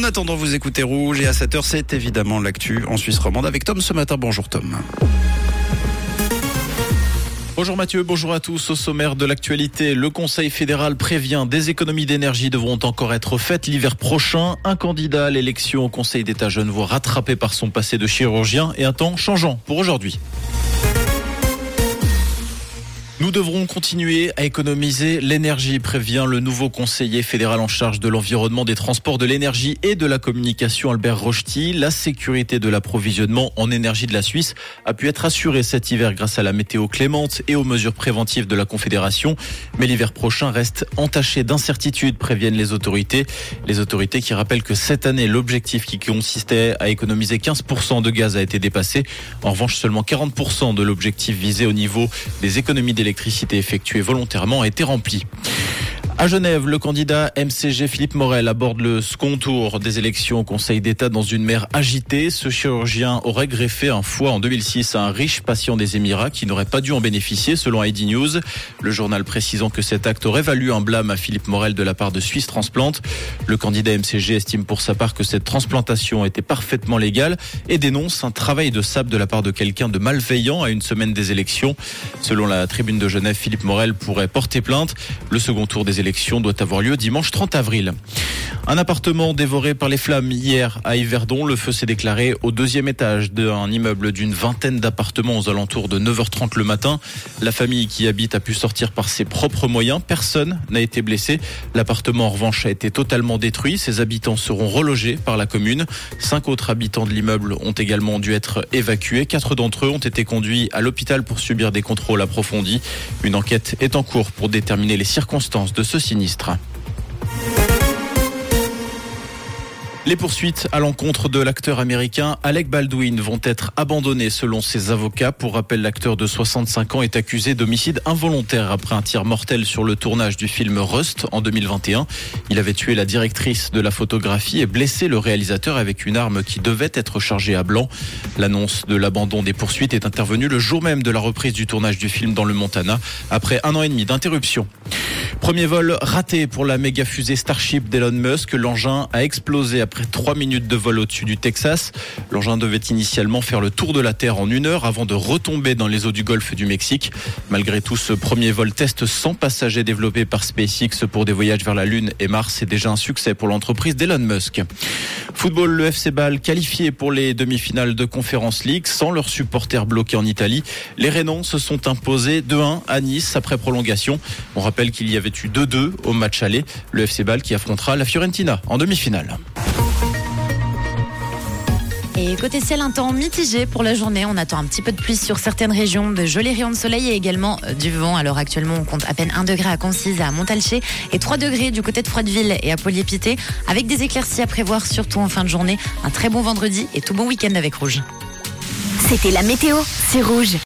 En attendant, vous écoutez Rouge et à 7h, c'est évidemment l'actu en Suisse romande avec Tom ce matin. Bonjour Tom. Bonjour Mathieu, bonjour à tous. Au sommaire de l'actualité, le Conseil fédéral prévient des économies d'énergie devront encore être faites l'hiver prochain. Un candidat à l'élection au Conseil d'État genevois rattrapé par son passé de chirurgien et un temps changeant pour aujourd'hui. Nous devrons continuer à économiser l'énergie, prévient le nouveau conseiller fédéral en charge de l'environnement, des transports, de l'énergie et de la communication, Albert Rochety. La sécurité de l'approvisionnement en énergie de la Suisse a pu être assurée cet hiver grâce à la météo clémente et aux mesures préventives de la Confédération. Mais l'hiver prochain reste entaché d'incertitudes, préviennent les autorités. Les autorités qui rappellent que cette année, l'objectif qui consistait à économiser 15% de gaz a été dépassé. En revanche, seulement 40% de l'objectif visé au niveau des économies d'électricité l'électricité effectuée volontairement a été remplie. À Genève, le candidat MCG Philippe Morel aborde le second tour des élections au Conseil d'État dans une mer agitée. Ce chirurgien aurait greffé un foie en 2006 à un riche patient des Émirats qui n'aurait pas dû en bénéficier selon ID News. Le journal précisant que cet acte aurait valu un blâme à Philippe Morel de la part de Suisse Transplant. Le candidat MCG estime pour sa part que cette transplantation était parfaitement légale et dénonce un travail de sable de la part de quelqu'un de malveillant à une semaine des élections. Selon la tribune de Genève, Philippe Morel pourrait porter plainte. Le second tour des élections doit avoir lieu dimanche 30 avril. Un appartement dévoré par les flammes hier à Yverdon. Le feu s'est déclaré au deuxième étage d'un immeuble d'une vingtaine d'appartements aux alentours de 9h30 le matin. La famille qui habite a pu sortir par ses propres moyens. Personne n'a été blessé. L'appartement en revanche a été totalement détruit. Ses habitants seront relogés par la commune. Cinq autres habitants de l'immeuble ont également dû être évacués. Quatre d'entre eux ont été conduits à l'hôpital pour subir des contrôles approfondis. Une enquête est en cours pour déterminer les circonstances de ce sinistre. Les poursuites à l'encontre de l'acteur américain Alec Baldwin vont être abandonnées selon ses avocats. Pour rappel, l'acteur de 65 ans est accusé d'homicide involontaire après un tir mortel sur le tournage du film Rust en 2021. Il avait tué la directrice de la photographie et blessé le réalisateur avec une arme qui devait être chargée à blanc. L'annonce de l'abandon des poursuites est intervenue le jour même de la reprise du tournage du film dans le Montana après un an et demi d'interruption. Premier vol raté pour la méga fusée Starship d'Elon Musk. L'engin a explosé après trois minutes de vol au-dessus du Texas. L'engin devait initialement faire le tour de la Terre en une heure avant de retomber dans les eaux du golfe du Mexique. Malgré tout, ce premier vol test sans passagers développé par SpaceX pour des voyages vers la Lune et Mars est déjà un succès pour l'entreprise d'Elon Musk. Football, le FC Ball qualifié pour les demi-finales de Conference League sans leurs supporters bloqués en Italie. Les Rénans se sont imposés 2-1 à Nice après prolongation. On rappelle qu'il y avait eu 2-2 au match aller. Le FC Ball qui affrontera la Fiorentina en demi-finale. Et côté ciel, un temps mitigé pour la journée. On attend un petit peu de pluie sur certaines régions, de jolis rayons de soleil et également euh, du vent. Alors actuellement, on compte à peine 1 degré à Concise, à Montalché et 3 degrés du côté de Froideville et à Polyépité, avec des éclaircies à prévoir surtout en fin de journée. Un très bon vendredi et tout bon week-end avec Rouge. C'était la météo, c'est Rouge.